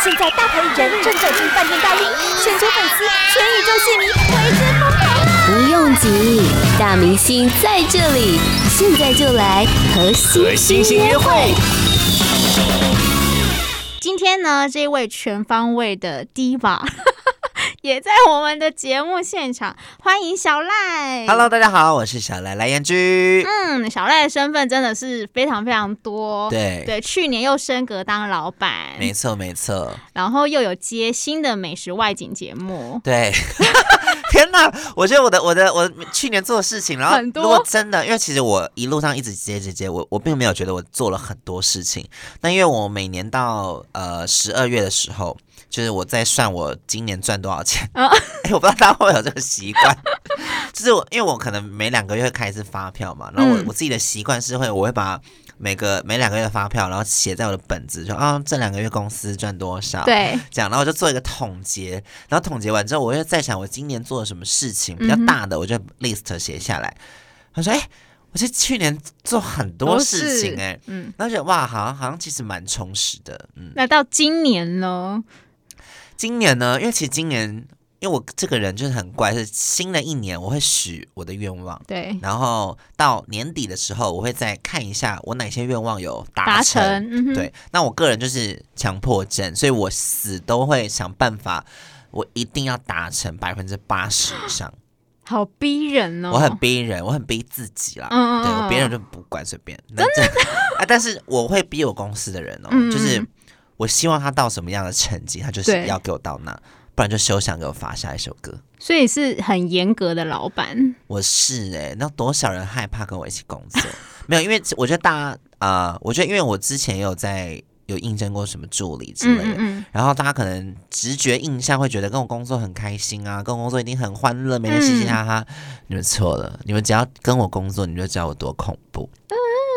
现在大牌艺人正走进饭店大厅，全球粉丝、全宇宙戏迷为之疯狂。不用急，大明星在这里，现在就来和星星约会。今天呢，这位全方位的 Diva。也在我们的节目现场，欢迎小赖。Hello，大家好，我是小赖赖彦君。嗯，小赖的身份真的是非常非常多。对对，去年又升格当老板，没错没错。然后又有接新的美食外景节目。对，天哪！我觉得我的我的我去年做的事情，然后很多真的，因为其实我一路上一直接接接，我我并没有觉得我做了很多事情。那因为我每年到呃十二月的时候。就是我在算我今年赚多少钱，哎、欸，我不知道大家会有这个习惯，就是我因为我可能每两个月会开一次发票嘛，然后我我自己的习惯是会我会把每个每两个月的发票，然后写在我的本子，说啊这两个月公司赚多少，对，这样，然后我就做一个统结，然后统结完之后，我又在想我今年做了什么事情比较大的，我就 list 写下来。他说，哎、欸，我是去年做很多事情、欸，哎，嗯，然后觉得哇，好像好像其实蛮充实的，嗯，那到今年呢？今年呢，因为其实今年，因为我这个人就是很乖，是新的一年我会许我的愿望，对，然后到年底的时候，我会再看一下我哪些愿望有达成，达成嗯、对。那我个人就是强迫症，所以我死都会想办法，我一定要达成百分之八十以上，好逼人哦！我很逼人，我很逼自己啦，嗯，对，我别人就不管随便，真的？啊，但是我会逼我公司的人哦，嗯、就是。我希望他到什么样的成绩，他就是要给我到那，不然就休想给我发下一首歌。所以是很严格的老板。我是哎、欸，那多少人害怕跟我一起工作？没有，因为我觉得大家啊、呃，我觉得因为我之前也有在有应征过什么助理之类的，嗯嗯，然后大家可能直觉印象会觉得跟我工作很开心啊，跟我工作一定很欢乐，每天嘻嘻哈哈。你们错了，你们只要跟我工作，你就知道我多恐怖。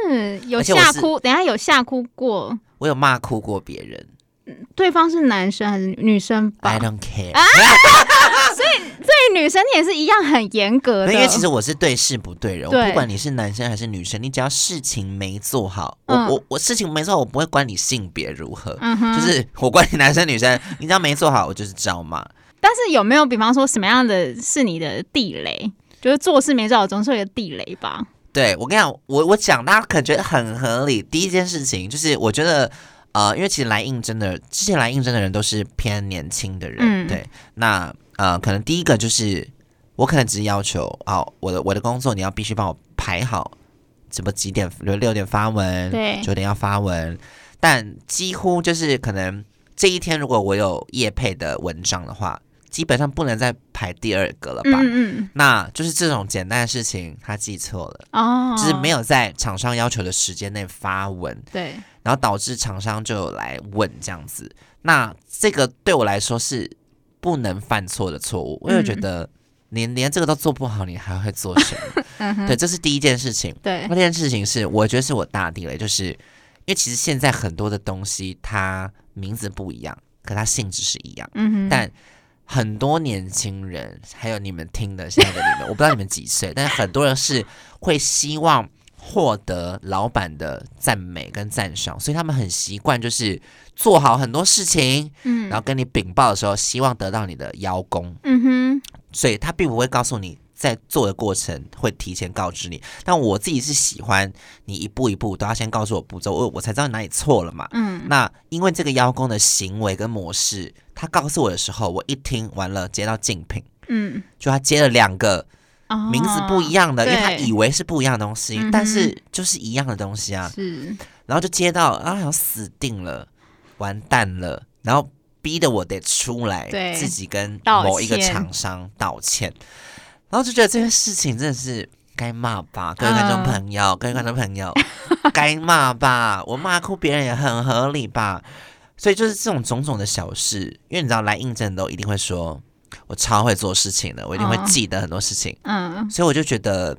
嗯，有吓哭，等下有吓哭过。我有骂哭过别人，对方是男生还是女生？I don't care。啊、所以对女生也是一样很严格的。因为其实我是对事不对人，对我不管你是男生还是女生，你只要事情没做好，嗯、我我我事情没做好，我不会管你性别如何，嗯、就是我管你男生女生，你只要没做好，我就是招骂。但是有没有比方说什么样的是你的地雷？就是做事没做好，总是有个地雷吧？对，我跟你讲，我我讲，大家可能觉得很合理。第一件事情就是，我觉得，呃，因为其实来应征的，之前来应征的人都是偏年轻的人，嗯、对。那呃，可能第一个就是，我可能只是要求，哦，我的我的工作你要必须帮我排好，什么几点，比如六点发文，对，九点要发文，但几乎就是可能这一天如果我有业配的文章的话。基本上不能再排第二个了吧？嗯嗯，那就是这种简单的事情，他记错了哦，就是没有在厂商要求的时间内发文，对，然后导致厂商就有来问这样子。那这个对我来说是不能犯错的错误，我也觉得你连这个都做不好，你还会做什么？嗯、对，这是第一件事情。对，那件事情是我觉得是我大地雷，就是因为其实现在很多的东西它名字不一样，可它性质是一样，嗯哼，但。很多年轻人，还有你们听的现在的你们，我不知道你们几岁，但是很多人是会希望获得老板的赞美跟赞赏，所以他们很习惯就是做好很多事情，嗯，然后跟你禀报的时候，希望得到你的邀功，嗯哼，所以他并不会告诉你。在做的过程会提前告知你，但我自己是喜欢你一步一步都要先告诉我步骤，我我才知道哪里错了嘛。嗯，那因为这个邀功的行为跟模式，他告诉我的时候，我一听完了接到竞品，嗯，就他接了两个名字不一样的，哦、因为他以为是不一样的东西，对但是就是一样的东西啊。是，然后就接到啊，好像死定了，完蛋了，然后逼得我得出来，对。自己跟某一个厂商道歉。然后就觉得这件事情真的是该骂吧，各位观众朋友，uh, 各位观众朋友，该骂吧。我骂哭别人也很合理吧。所以就是这种种种的小事，因为你知道来应征都一定会说，我超会做事情的，我一定会记得很多事情。嗯，uh, uh, 所以我就觉得，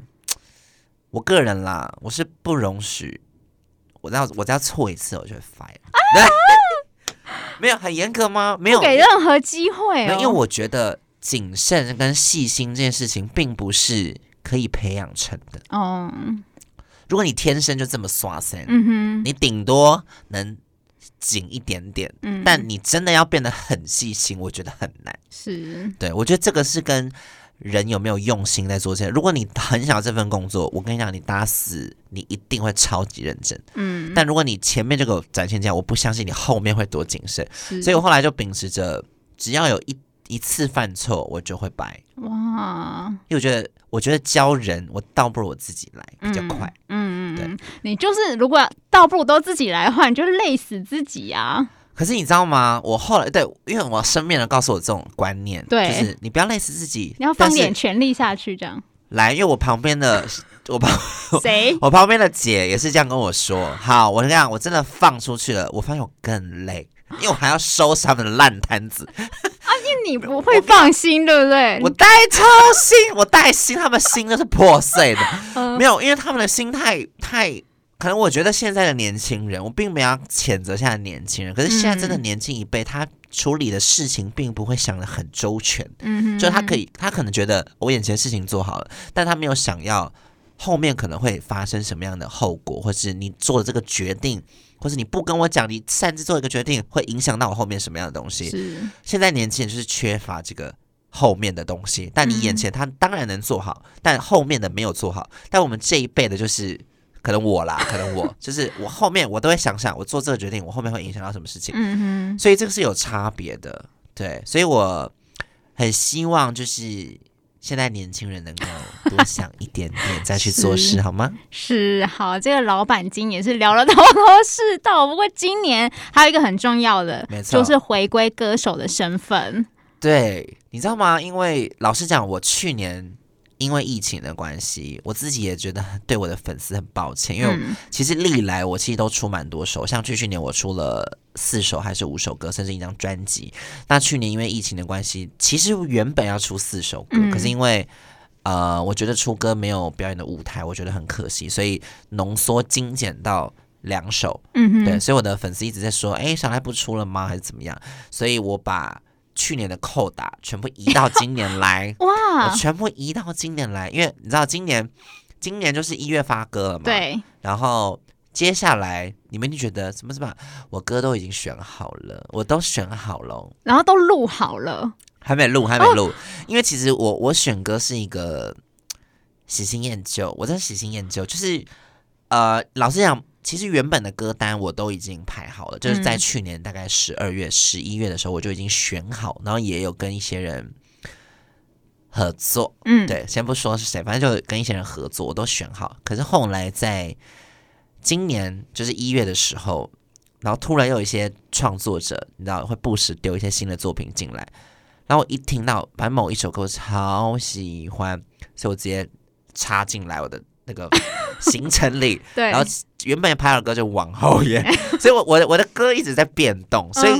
我个人啦，我是不容许，我只要我只要错一次，我就会 fire。Uh, 没有很严格吗？没有给任何机会哦，因为我觉得。谨慎跟细心这件事情，并不是可以培养成的。哦，如果你天生就这么刷身，嗯哼，你顶多能紧一点点，嗯，但你真的要变得很细心，我觉得很难。是，对，我觉得这个是跟人有没有用心在做这些。如果你很想要这份工作，我跟你讲，你打死你一定会超级认真，嗯。但如果你前面就给我展现这样，我不相信你后面会多谨慎。所以我后来就秉持着，只要有一一次犯错，我就会掰。哇！因为我觉得，我觉得教人，我倒不如我自己来比较快。嗯嗯，对。你就是如果倒不如都自己来的话，你就累死自己啊。可是你知道吗？我后来对，因为我身边人告诉我这种观念，对，就是你不要累死自己，你要放点全力下去，这样。来，因为我旁边的我旁谁？我旁边的姐也是这样跟我说。好，我这样，我真的放出去了，我发现我更累，因为我还要收拾他们的烂摊子。你不会放心，对不对？我带超心，我带心，他们心都是破碎的。嗯、没有，因为他们的心态太。可能我觉得现在的年轻人，我并没有要谴责现在的年轻人，可是现在真的年轻一辈，他处理的事情并不会想的很周全。嗯，就他可以，他可能觉得我眼前事情做好了，但他没有想要后面可能会发生什么样的后果，或是你做的这个决定，或是你不跟我讲，你擅自做一个决定，会影响到我后面什么样的东西。是，现在年轻人就是缺乏这个后面的东西，但你眼前他当然能做好，但后面的没有做好。但我们这一辈的就是。可能我啦，可能我就是我后面我都会想想，我做这个决定，我后面会影响到什么事情。嗯哼，所以这个是有差别的，对，所以我很希望就是现在年轻人能够多想一点点，再去做事，好吗？是，好，这个老板今年是聊了头头是道，不过今年还有一个很重要的，没错，就是回归歌手的身份。对，你知道吗？因为老实讲，我去年。因为疫情的关系，我自己也觉得对我的粉丝很抱歉。因为其实历来我其实都出蛮多首，像去去年我出了四首还是五首歌，甚至一张专辑。那去年因为疫情的关系，其实原本要出四首歌，可是因为呃，我觉得出歌没有表演的舞台，我觉得很可惜，所以浓缩精简到两首。嗯，对，所以我的粉丝一直在说：“哎，小赖不出了吗？还是怎么样？”所以我把。去年的扣打全部移到今年来，哇！我全部移到今年来，因为你知道今年，今年就是一月发歌了嘛。对。然后接下来你们就觉得什么什么？我歌都已经选好了，我都选好了，然后都录好了，还没录，还没录。哦、因为其实我我选歌是一个喜新厌旧，我在喜新厌旧，就是呃，老实讲。其实原本的歌单我都已经排好了，就是在去年大概十二月、十一月的时候，我就已经选好，然后也有跟一些人合作。嗯，对，先不说是谁，反正就跟一些人合作，我都选好。可是后来在今年就是一月的时候，然后突然又有一些创作者，你知道会不时丢一些新的作品进来，然后我一听到反正某一首歌我超喜欢，所以我直接插进来我的那个行程里，对，然后。原本拍的歌就往后延，所以我我的我的歌一直在变动，所以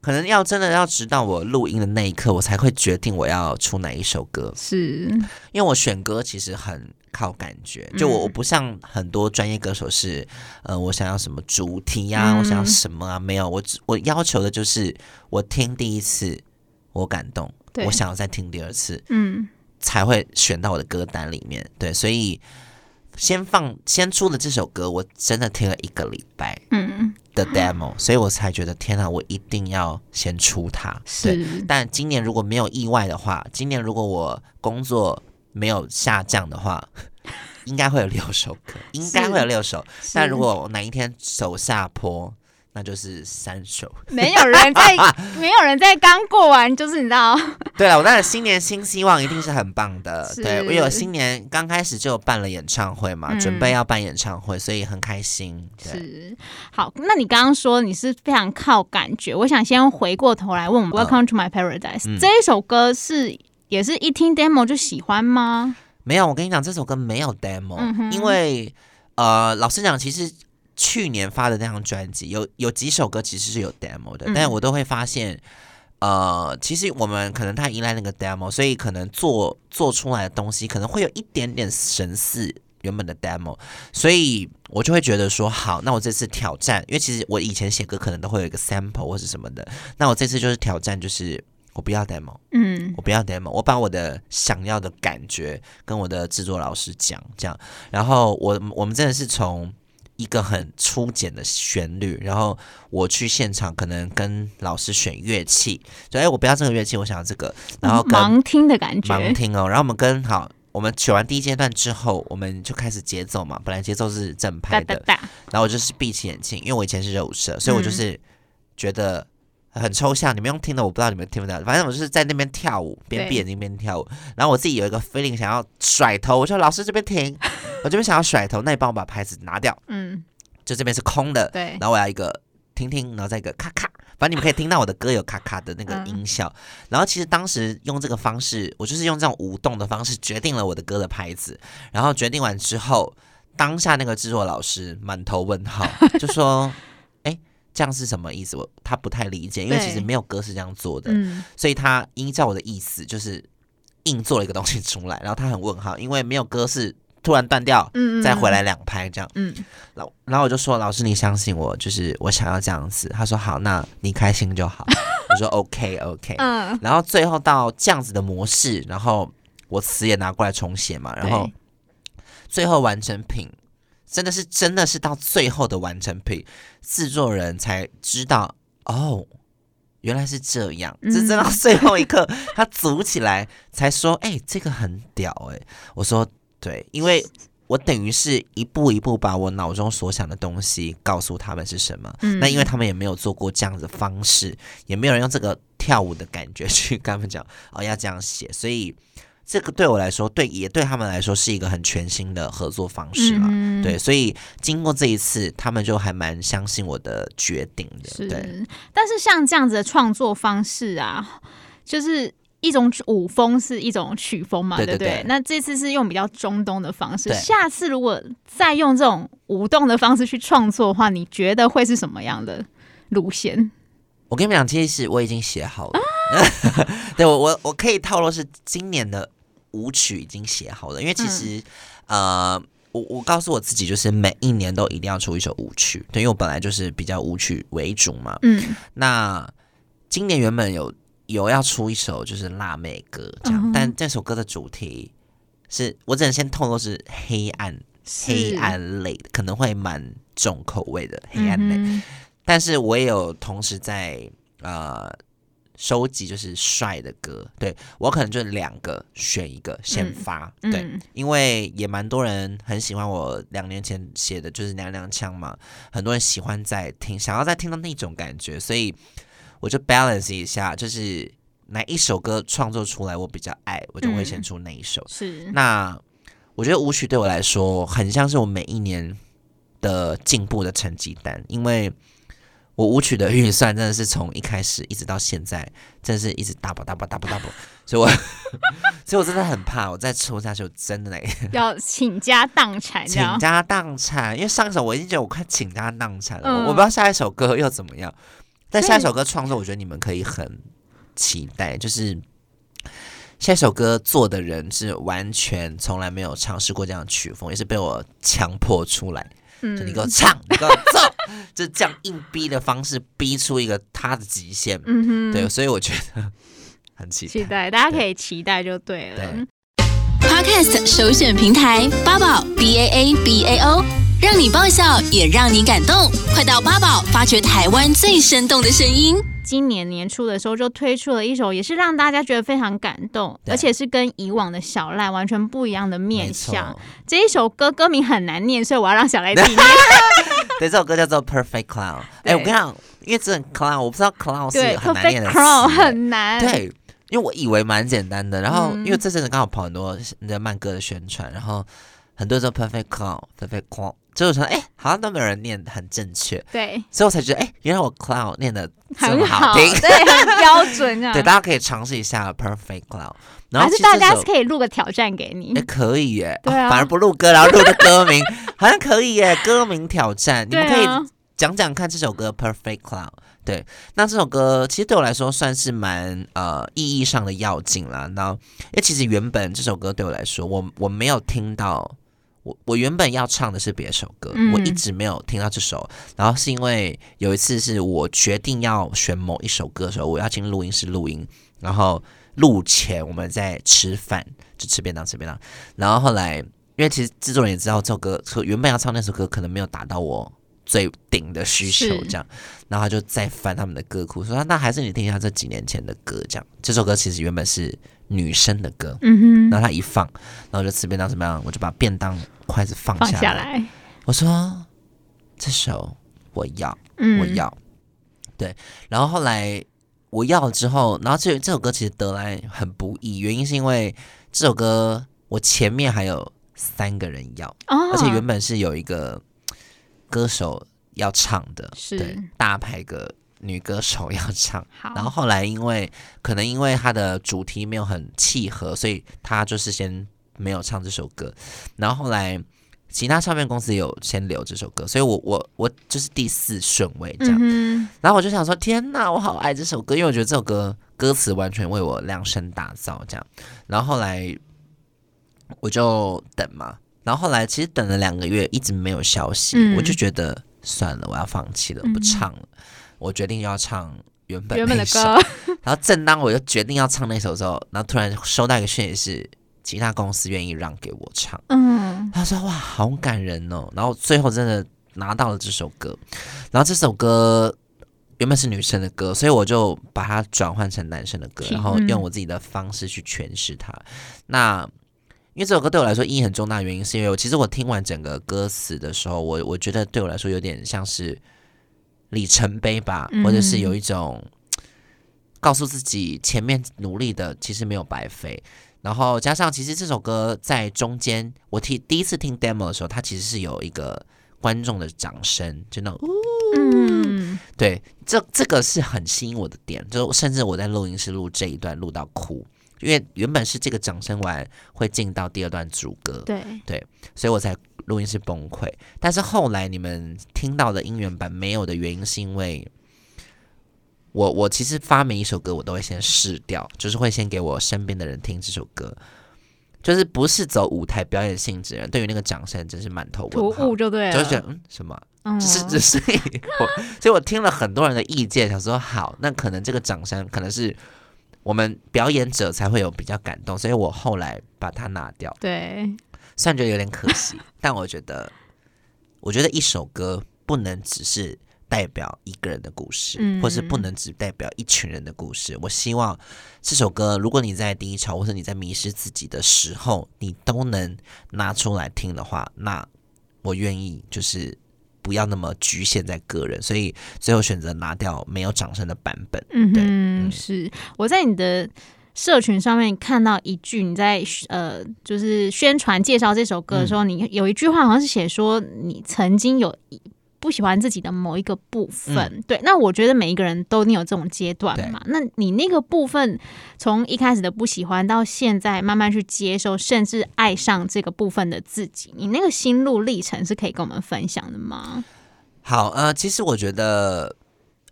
可能要真的要直到我录音的那一刻，我才会决定我要出哪一首歌。是，因为我选歌其实很靠感觉，就我我不像很多专业歌手是，呃，我想要什么主题呀、啊，我想要什么啊，没有，我只我要求的就是我听第一次我感动，我想要再听第二次，嗯，才会选到我的歌单里面。对，所以。先放先出的这首歌，我真的听了一个礼拜，嗯的 demo，嗯，所以我才觉得天哪，我一定要先出它。是，但今年如果没有意外的话，今年如果我工作没有下降的话，应该会有六首歌，应该会有六首。但如果哪一天走下坡，那就是三首，没有人在，没有人在刚过完，就是你知道。对了，我当然新年新希望一定是很棒的。对，我有新年刚开始就办了演唱会嘛，嗯、准备要办演唱会，所以很开心。是，好，那你刚刚说你是非常靠感觉，我想先回过头来问我们、哦、，Welcome to My Paradise、嗯、这一首歌是也是一听 demo 就喜欢吗？没有，我跟你讲，这首歌没有 demo，、嗯、因为呃，老实讲，其实。去年发的那张专辑有有几首歌其实是有 demo 的，嗯、但是我都会发现，呃，其实我们可能太依赖那个 demo，所以可能做做出来的东西可能会有一点点神似原本的 demo，所以我就会觉得说，好，那我这次挑战，因为其实我以前写歌可能都会有一个 sample 或是什么的，那我这次就是挑战，就是我不要 demo，嗯，我不要 demo，我把我的想要的感觉跟我的制作老师讲，这样，然后我我们真的是从。一个很粗简的旋律，然后我去现场可能跟老师选乐器，就哎，我不要这个乐器，我想要这个，然后盲听的感觉，盲听哦。然后我们跟好，我们选完第一阶段之后，我们就开始节奏嘛，本来节奏是正拍的，然后我就是闭起眼睛，因为我以前是热舞社，所以我就是觉得很抽象，你们用听的，我不知道你们听不到，反正我就是在那边跳舞，边闭眼睛边跳舞，然后我自己有一个 feeling 想要甩头，我说老师这边停。我这边想要甩头，那你帮我把牌子拿掉。嗯，就这边是空的。对，然后我要一个听听，然后再一个咔咔，反正你们可以听到我的歌有咔咔的那个音效。嗯、然后其实当时用这个方式，我就是用这种舞动的方式决定了我的歌的拍子。然后决定完之后，当下那个制作老师满头问号，就说：“哎，这样是什么意思？”我他不太理解，因为其实没有歌是这样做的。嗯，所以他依照我的意思，就是硬做了一个东西出来。然后他很问号，因为没有歌是。突然断掉，嗯，再回来两拍这样，嗯，然后然后我就说，老师你相信我，就是我想要这样子。他说好，那你开心就好。我说 OK OK，嗯，然后最后到这样子的模式，然后我词也拿过来重写嘛，然后最后完成品真的是真的是到最后的完成品，制作人才知道哦，原来是这样，是直到最后一刻 他组起来才说，哎、欸，这个很屌哎、欸，我说。对，因为我等于是一步一步把我脑中所想的东西告诉他们是什么。嗯，那因为他们也没有做过这样子的方式，也没有人用这个跳舞的感觉去跟他们讲哦，要这样写，所以这个对我来说，对也对他们来说是一个很全新的合作方式嘛。嗯，对，所以经过这一次，他们就还蛮相信我的决定的。是，对。但是像这样子的创作方式啊，就是。一种舞风是一种曲风嘛，对不对？那这次是用比较中东的方式，下次如果再用这种舞动的方式去创作的话，你觉得会是什么样的路线？我跟你们讲，其实我已经写好了。啊、对我，我我可以透露是今年的舞曲已经写好了，因为其实、嗯、呃，我我告诉我自己，就是每一年都一定要出一首舞曲，对，因为我本来就是比较舞曲为主嘛。嗯，那今年原本有。有要出一首就是辣妹歌这样，uh. 但这首歌的主题是我只能先透露是黑暗、黑暗类的，可能会蛮重口味的黑暗类。Uh. 但是我也有同时在呃收集就是帅的歌，对我可能就两个选一个先发，uh. 对，因为也蛮多人很喜欢我两年前写的就是娘娘腔嘛，很多人喜欢在听，想要再听到那种感觉，所以。我就 balance 一下，就是哪一首歌创作出来我比较爱，我就会选出那一首。嗯、是，那我觉得舞曲对我来说很像是我每一年的进步的成绩单，因为我舞曲的运算真的是从一开始一直到现在，真的是一直 double double double double，所以我 所以我真的很怕我再抽下去，我真的要倾家荡产，倾家荡产，因为上一首我已经觉得我快倾家荡产了，嗯，我不知道下一首歌又怎么样。但下一首歌创作，我觉得你们可以很期待。就是下一首歌做的人是完全从来没有尝试过这样的曲风，也是被我强迫出来。嗯，就你给我唱，你给我奏，就这样硬逼的方式逼出一个他的极限。嗯哼，对，所以我觉得很期待。期待，大家可以期待就对了。对。Podcast 首选平台八宝 B A A B A O。让你爆笑，也让你感动。快到八宝发掘台湾最生动的声音。今年年初的时候就推出了一首，也是让大家觉得非常感动，而且是跟以往的小赖完全不一样的面相。这一首歌歌名很难念，所以我要让小赖自己念。对，这首歌叫做 Perfect Clown。哎，我跟你讲，因为这 Clown 我不知道 Clown 是很难念的词。Clown 很难。对，因为我以为蛮简单的，然后、嗯、因为这阵子刚好跑很多的慢歌的宣传，然后很多人说 Perfect Clown，Perfect Clown。就说哎，好像都没有人念很正确，对，所以我才觉得哎，原来我 clown 念的这么好听，好对，很标准啊。对，大家可以尝试一下 perfect clown，然后还是大家是可以录个挑战给你，哎，可以耶，对啊，反而不录歌，然后录个歌名，好像可以耶，歌名挑战，你们可以讲讲看这首歌 perfect clown。对，那这首歌其实对我来说算是蛮呃意义上的要紧啦。那因为其实原本这首歌对我来说，我我没有听到。我我原本要唱的是别首歌，嗯，我一直没有听到这首。然后是因为有一次是我决定要选某一首歌的时候，我要进录音室录音，然后录前我们在吃饭，就吃便当吃便当。然后后来因为其实制作人也知道这首歌，原本要唱那首歌可能没有达到我最顶的需求，这样，然后他就再翻他们的歌库，说那还是你听一下这几年前的歌，这样。这首歌其实原本是女生的歌，嗯哼，然后他一放，然后就吃便当怎么样，我就把便当筷子放下来，我说这首我要，嗯，我要，对，然后后来我要了之后，然后这这首歌其实得来很不易，原因是因为这首歌我前面还有。三个人要，哦、而且原本是有一个歌手要唱的，是。对，大牌个女歌手要唱，然后后来因为可能因为他的主题没有很契合，所以他就是先没有唱这首歌。然后后来其他唱片公司有先留这首歌，所以我我我就是第四顺位这样。嗯、然后我就想说，天哪，我好爱这首歌，因为我觉得这首歌歌词完全为我量身打造这样。然后后来。我就等嘛，然后后来其实等了两个月，一直没有消息，嗯、我就觉得算了，我要放弃了，不唱了。嗯、我决定要唱原本的歌，然后正当我就决定要唱那首的时候，然后突然收到一个讯息，是其他公司愿意让给我唱。嗯，他说哇，好感人哦。然后最后真的拿到了这首歌，然后这首歌原本是女生的歌，所以我就把它转换成男生的歌，然后用我自己的方式去诠释它。那因为这首歌对我来说意义很重大原因，是因为我其实我听完整个歌词的时候，我我觉得对我来说有点像是里程碑吧，或者是有一种告诉自己前面努力的其实没有白费。然后加上其实这首歌在中间，我听第一次听 demo 的时候，它其实是有一个观众的掌声，就那种，嗯，对，这这个是很吸引我的点，就甚至我在录音室录这一段录到哭。因为原本是这个掌声完会进到第二段主歌，对对，所以我才录音室崩溃。但是后来你们听到的音源版没有的原因，是因为我我其实发每一首歌我都会先试掉，就是会先给我身边的人听这首歌，就是不是走舞台表演性质的人，对于那个掌声真是满头问号，突兀就对了，就是觉得嗯什么，嗯、就是只是 我，所以我听了很多人的意见，想说好，那可能这个掌声可能是。我们表演者才会有比较感动，所以我后来把它拿掉。对，虽然觉得有点可惜，但我觉得，我觉得一首歌不能只是代表一个人的故事，嗯、或是不能只代表一群人的故事。我希望这首歌，如果你在低潮或者你在迷失自己的时候，你都能拿出来听的话，那我愿意就是。不要那么局限在个人，所以最后选择拿掉没有掌声的版本。嗯，对，嗯，是我在你的社群上面看到一句，你在呃，就是宣传介绍这首歌的时候，嗯、你有一句话好像是写说你曾经有一。不喜欢自己的某一个部分，嗯、对，那我觉得每一个人都有这种阶段嘛。那你那个部分，从一开始的不喜欢到现在慢慢去接受，甚至爱上这个部分的自己，你那个心路历程是可以跟我们分享的吗？好，呃，其实我觉得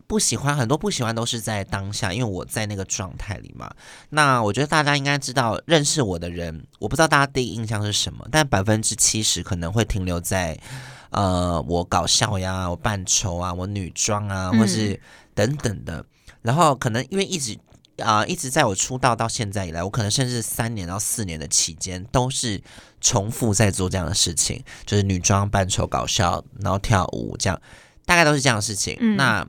不喜欢很多不喜欢都是在当下，因为我在那个状态里嘛。那我觉得大家应该知道，认识我的人，我不知道大家第一印象是什么，但百分之七十可能会停留在。呃，我搞笑呀，我扮丑啊，我女装啊，或是等等的。嗯、然后可能因为一直啊、呃，一直在我出道到现在以来，我可能甚至三年到四年的期间都是重复在做这样的事情，就是女装扮丑搞笑，然后跳舞这样，大概都是这样的事情。嗯、那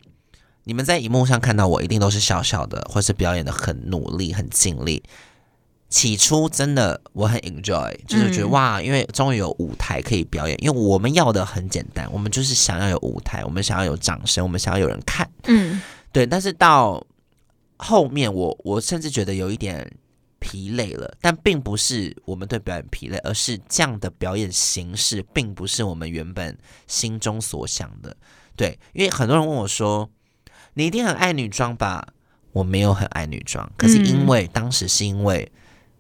你们在荧幕上看到我，一定都是笑笑的，或是表演的很努力、很尽力。起初真的我很 enjoy，就是觉得哇，因为终于有舞台可以表演。因为我们要的很简单，我们就是想要有舞台，我们想要有掌声，我们想要有人看。嗯，对。但是到后面我，我我甚至觉得有一点疲累了。但并不是我们对表演疲累，而是这样的表演形式并不是我们原本心中所想的。对，因为很多人问我说：“你一定很爱女装吧？”我没有很爱女装，可是因为当时是因为。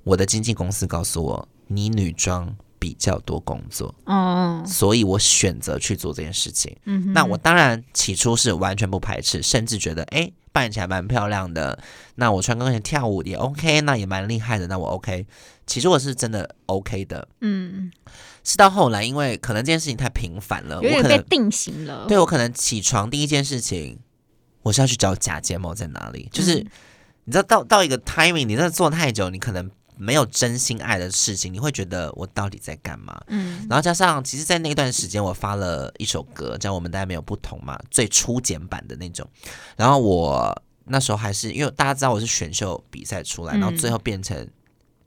我的经纪公司告诉我，你女装比较多工作，哦，所以我选择去做这件事情。嗯，那我当然起初是完全不排斥，甚至觉得，哎，扮起来蛮漂亮的。那我穿高跟鞋跳舞也 OK，那也蛮厉害的。那我 OK，其实我是真的 OK 的。嗯，是到后来，因为可能这件事情太频繁了，有点被定型了。对，我可能起床第一件事情，我是要去找假睫毛在哪里。就是、嗯、你知道，到到一个 timing，你在做太久，你可能。没有真心爱的事情，你会觉得我到底在干嘛？嗯，然后加上，其实，在那段时间，我发了一首歌，叫《我们大家没有不同》嘛，最初简版的那种。然后我那时候还是因为大家知道我是选秀比赛出来，然后最后变成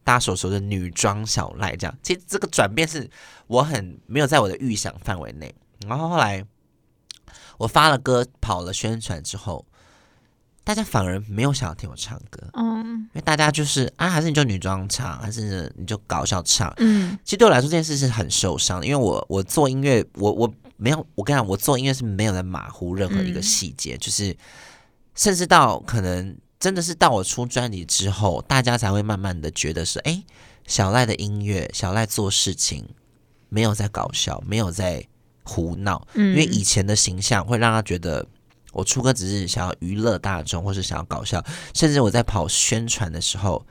大家所说的女装小赖这样。其实这个转变是我很没有在我的预想范围内。然后后来我发了歌，跑了宣传之后。大家反而没有想要听我唱歌，嗯，因为大家就是啊，还是你就女装唱，还是你就搞笑唱，嗯，其实对我来说这件事是很受伤的，因为我我做音乐，我我没有，我跟你讲，我做音乐是没有在马虎任何一个细节，嗯，就是甚至到可能真的是到我出专辑之后，大家才会慢慢的觉得是，哎，小赖的音乐，小赖做事情没有在搞笑，没有在胡闹，嗯，因为以前的形象会让他觉得。我出歌只是想要娱乐大众，或是想要搞笑，甚至我在跑宣传的时候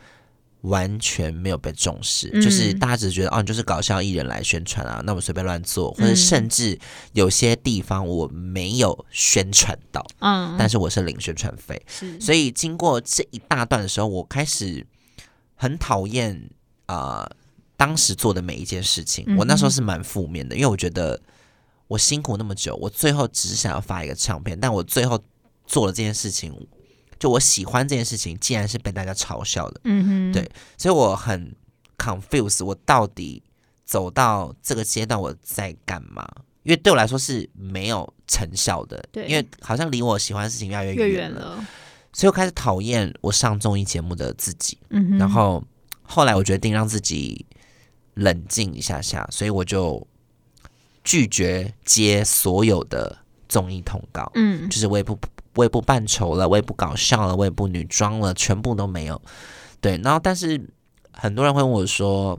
完全没有被重视，嗯、就是大家只是觉得哦，你就是搞笑艺人来宣传啊，那我随便乱做，或者甚至有些地方我没有宣传到，嗯，但是我是领宣传费，所以经过这一大段的时候，我开始很讨厌啊，当时做的每一件事情，我那时候是蛮负面的，因为我觉得。我辛苦那么久，我最后只是想要发一个唱片，但我最后做了这件事情，就我喜欢这件事情，竟然是被大家嘲笑的。嗯哼，对，所以我很 confused，我到底走到这个阶段我在干嘛？因为对我来说是没有成效的，对，因为好像离我喜欢的事情越来越远了，越远了，所以我开始讨厌我上综艺节目的自己。嗯哼，然后后来我决定让自己冷静一下下，所以我就。拒绝接所有的综艺通告，嗯，就是我也不我也不扮丑了，我也不搞笑了，我也不女装了，全部都没有。对，然后但是很多人会问我说：“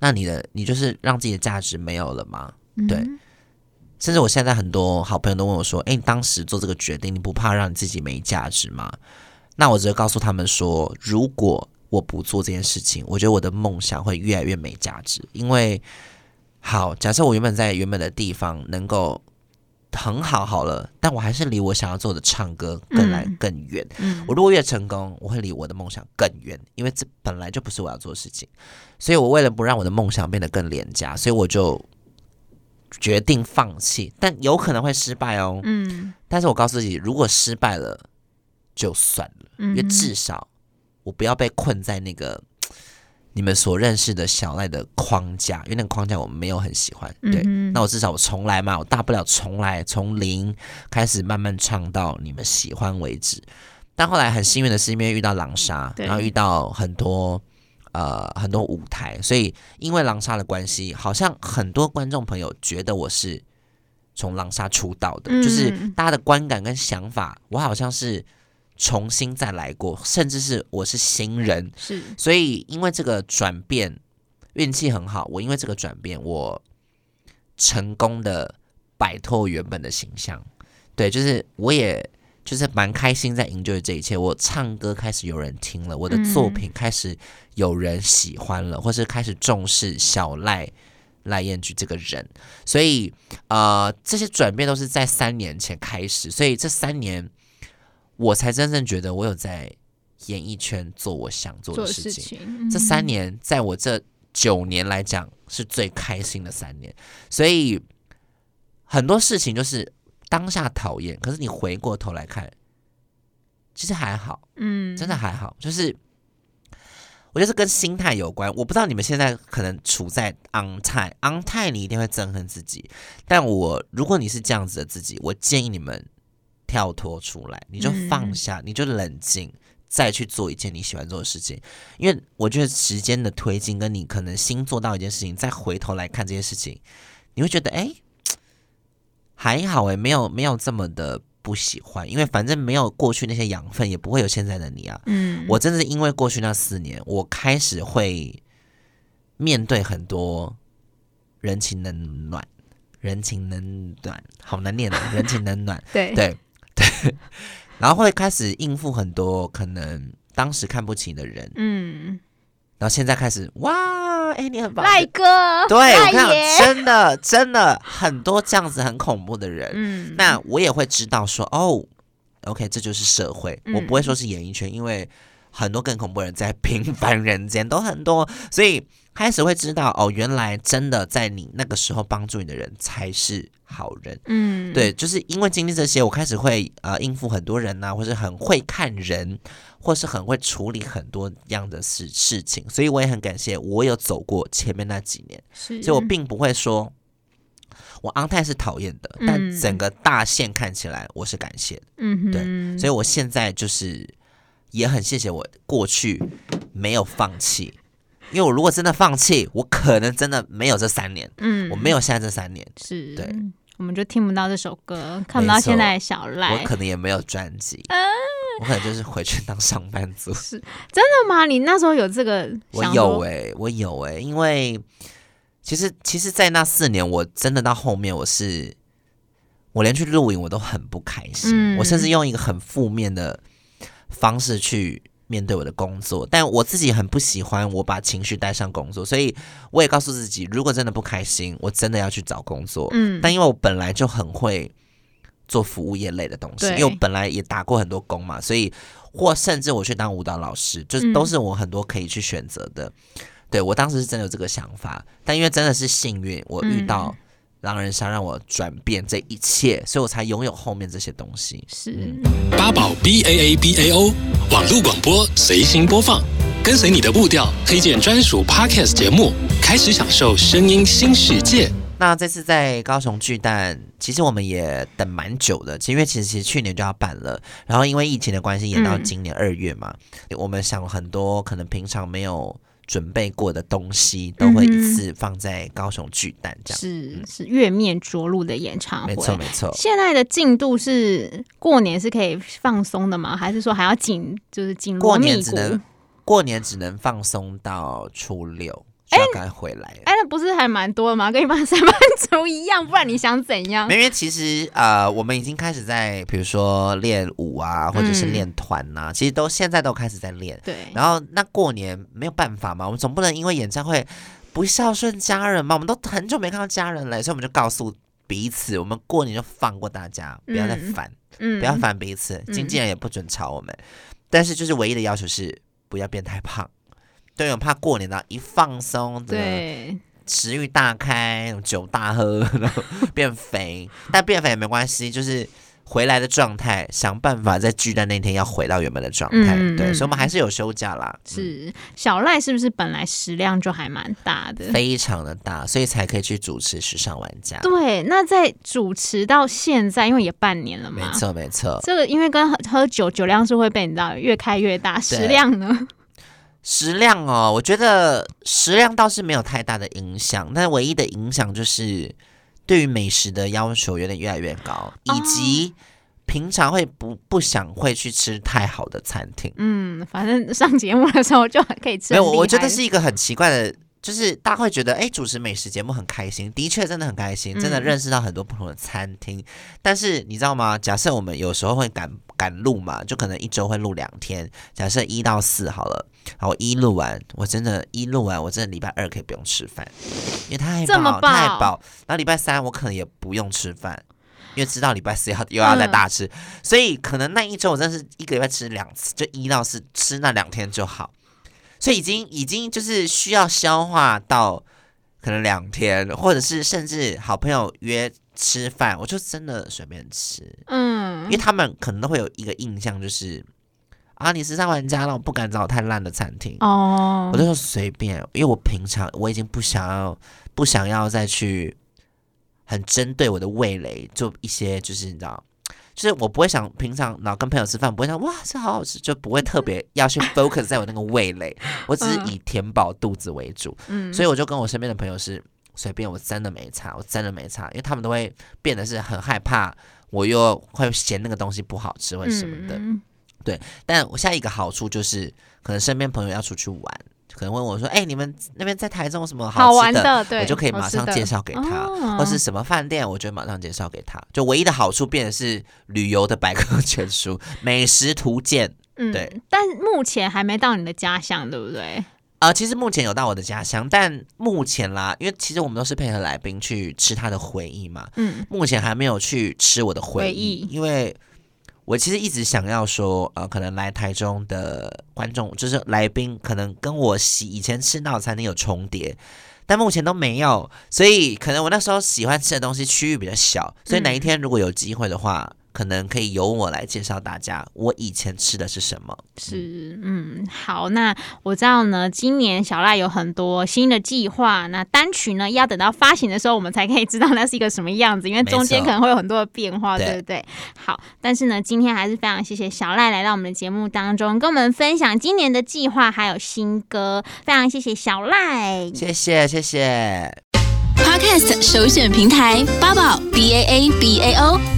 那你的你就是让自己的价值没有了吗？”对，嗯、甚至我现在很多好朋友都问我说：“诶，你当时做这个决定，你不怕让你自己没价值吗？”那我只会告诉他们说：“如果我不做这件事情，我觉得我的梦想会越来越没价值，因为。”好，假设我原本在原本的地方能够很好好了，但我还是离我想要做的唱歌更来更远。嗯，我如果越成功，我会离我的梦想更远，因为这本来就不是我要做的事情。所以我为了不让我的梦想变得更廉价，所以我就决定放弃。但有可能会失败哦。嗯，但是我告诉自己，如果失败了就算了，因为至少我不要被困在那个。你们所认识的小赖的框架，因为那个框架我没有很喜欢，对。嗯、那我至少我重来嘛，我大不了重来，从零开始慢慢唱到你们喜欢为止。但后来很幸运的是，因为遇到狼莎，对然后遇到很多呃很多舞台，所以因为狼莎的关系，好像很多观众朋友觉得我是从狼莎出道的，嗯、就是大家的观感跟想法，我好像是。重新再来过，甚至是我是新人，是，所以因为这个转变，运气很好。我因为这个转变，我成功的摆脱原本的形象，对，就是我也就是蛮开心在 enjoy 这一切。我唱歌开始有人听了，我的作品开始有人喜欢了，嗯、或是开始重视小赖赖燕菊这个人，所以呃，这些转变都是在三年前开始，所以这三年。我才真正觉得我有在演艺圈做我想做的事情。事情嗯、这三年，在我这九年来讲，是最开心的三年。所以很多事情就是当下讨厌，可是你回过头来看，其实还好，嗯，真的还好。就是我觉得是跟心态有关。我不知道你们现在可能处在 on time，on time 你一定会憎恨自己。但我如果你是这样子的自己，我建议你们。跳脱出来，你就放下，嗯、你就冷静，再去做一件你喜欢做的事情。因为我觉得时间的推进，跟你可能新做到一件事情，再回头来看这件事情，你会觉得，哎，还好哎，没有没有这么的不喜欢，因为反正没有过去那些养分，也不会有现在的你啊。嗯，我真的是因为过去那四年，我开始会面对很多人情冷暖，人情冷暖，好难念啊，人情冷暖，对 对。对，然后会开始应付很多可能当时看不起的人，嗯，然后现在开始哇，哎，你很棒，赖哥，对，我看真的真的很多这样子很恐怖的人，嗯，那我也会知道说，哦，OK，这就是社会，嗯、我不会说是演艺圈，因为很多更恐怖的人在平凡人间都很多，所以开始会知道哦，原来真的在你那个时候帮助你的人才是好人。嗯，对，就是因为经历这些，我开始会呃应付很多人呐、啊，或是很会看人，或是很会处理很多样的事事情，所以我也很感谢我有走过前面那几年，所以我并不会说。我昂泰是讨厌的，但整个大线看起来我是感谢的，嗯，对，所以我现在就是也很谢谢我过去没有放弃，因为我如果真的放弃，我可能真的没有这三年，嗯，我没有现在这三年，是。对，我们就听不到这首歌，看不到现在的小赖，我可能也没有专辑，嗯我可能就是回去当上班族，是。真的吗？你那时候有这个？我有哎、欸，我有哎、欸，因为。其实，其实，在那四年，我真的到后面，我是我连去录影我都很不开心，嗯、我甚至用一个很负面的方式去面对我的工作，但我自己很不喜欢我把情绪带上工作，所以我也告诉自己，如果真的不开心，我真的要去找工作。嗯，但因为我本来就很会做服务业类的东西，对。因为我本来也打过很多工嘛，所以或甚至我去当舞蹈老师，就都是我很多可以去选择的。嗯对，我当时是真的有这个想法，但因为真的是幸运，我遇到狼人杀让我转变这一切，嗯、所以我才拥有后面这些东西。是八宝 B A A B A O 网络广播随心播放，跟随你的步调，推荐专属 Podcast 节目，开始享受声音新世界。那这次在高雄巨蛋，其实我们也等蛮久的，其实因为其实其实去年就要办了，然后因为疫情的关系延到今年二月嘛，嗯、我们想很多可能平常没有。准备过的东西都会一次放在高雄巨蛋，这样、嗯、是是月面着陆的演唱会，没错没错。现在的进度是过年是可以放松的吗？还是说还要紧就是紧锣密鼓？过年只能过年只能放松到初六。就要赶回来，哎、欸，那不是还蛮多的吗？跟一般上班族一样，不然你想怎样？因为其实呃，我们已经开始在比如说练舞啊，或者是练团呐，嗯、其实都现在都开始在练。对，然后那过年没有办法嘛，我们总不能因为演唱会不孝顺家人嘛，我们都很久没看到家人了，所以我们就告诉彼此，我们过年就放过大家，不要再烦，嗯，不要烦彼此，经纪人也不准吵我们，嗯、但是就是唯一的要求是不要变太胖。对，我怕过年呢，一放松，对，食欲大开，酒大喝，然后变肥。但变肥也没关系，就是回来的状态，想办法在巨蛋那天要回到原本的状态。嗯、对，所以我们还是有休假啦。是小赖是不是本来食量就还蛮大的？非常的大，所以才可以去主持时尚玩家。对，那在主持到现在，因为也半年了嘛，没错没错。这个因为跟喝，喝酒酒量是会被你知道越开越大，食量呢？食量哦，我觉得食量倒是没有太大的影响，但唯一的影响就是对于美食的要求有点越来越高，以及平常会不不想会去吃太好的餐厅。嗯，反正上节目的时候就可以吃。没有，我觉得是一个很奇怪的。就是大家会觉得，哎，主持美食节目很开心，的确真的很开心，真的认识到很多不同的餐厅。嗯、但是你知道吗？假设我们有时候会赶赶录嘛，就可能一周会录两天。假设一到四好了，然后一录完，我真的，一录完，我真的礼拜二可以不用吃饭，因为太饱太饱。然后礼拜三我可能也不用吃饭，因为知道礼拜四要又要再大吃，嗯、所以可能那一周我真的是一个礼拜吃两次，就一到四吃那两天就好。所以已经已经就是需要消化到可能两天，或者是甚至好朋友约吃饭，我就真的随便吃，嗯，因为他们可能都会有一个印象，就是啊，你时尚玩家，那我不敢找太烂的餐厅。哦，我就说随便，因为我平常我已经不想要不想要再去很针对我的味蕾做一些，就是你知道。就是我不会想平常老跟朋友吃饭，不会想哇这好好吃，就不会特别要去 focus 在我那个味蕾，我只是以填饱肚子为主。嗯，所以我就跟我身边的朋友是随便，我真的没差，我真的没差，因为他们都会变得是很害怕，我又会嫌那个东西不好吃或者什么的。嗯、对，但我下一个好处就是，可能身边朋友要出去玩。可能问我说：“哎、欸，你们那边在台中有什么好吃的？好玩的对，我就可以马上介绍给他，或是什么饭店，我就马上介绍给他。就唯一的好处变的是旅游的百科全书、美食图鉴。嗯，对。但目前还没到你的家乡，对不对？呃，其实目前有到我的家乡，但目前啦，因为其实我们都是配合来宾去吃他的回忆嘛。嗯，目前还没有去吃我的回忆，回忆因为。我其实一直想要说，呃，可能来台中的观众就是来宾，可能跟我喜以前吃到的餐厅有重叠，但目前都没有，所以可能我那时候喜欢吃的东西区域比较小，所以哪一天如果有机会的话。可能可以由我来介绍大家，我以前吃的是什么？是，嗯，好，那我知道呢，今年小赖有很多新的计划，那单曲呢要等到发行的时候，我们才可以知道那是一个什么样子，因为中间可能会有很多的变化，对不对？好，但是呢，今天还是非常谢谢小赖来到我们的节目当中，跟我们分享今年的计划还有新歌，非常谢谢小赖，谢谢谢谢。Podcast 首选平台八宝 B A A B A O。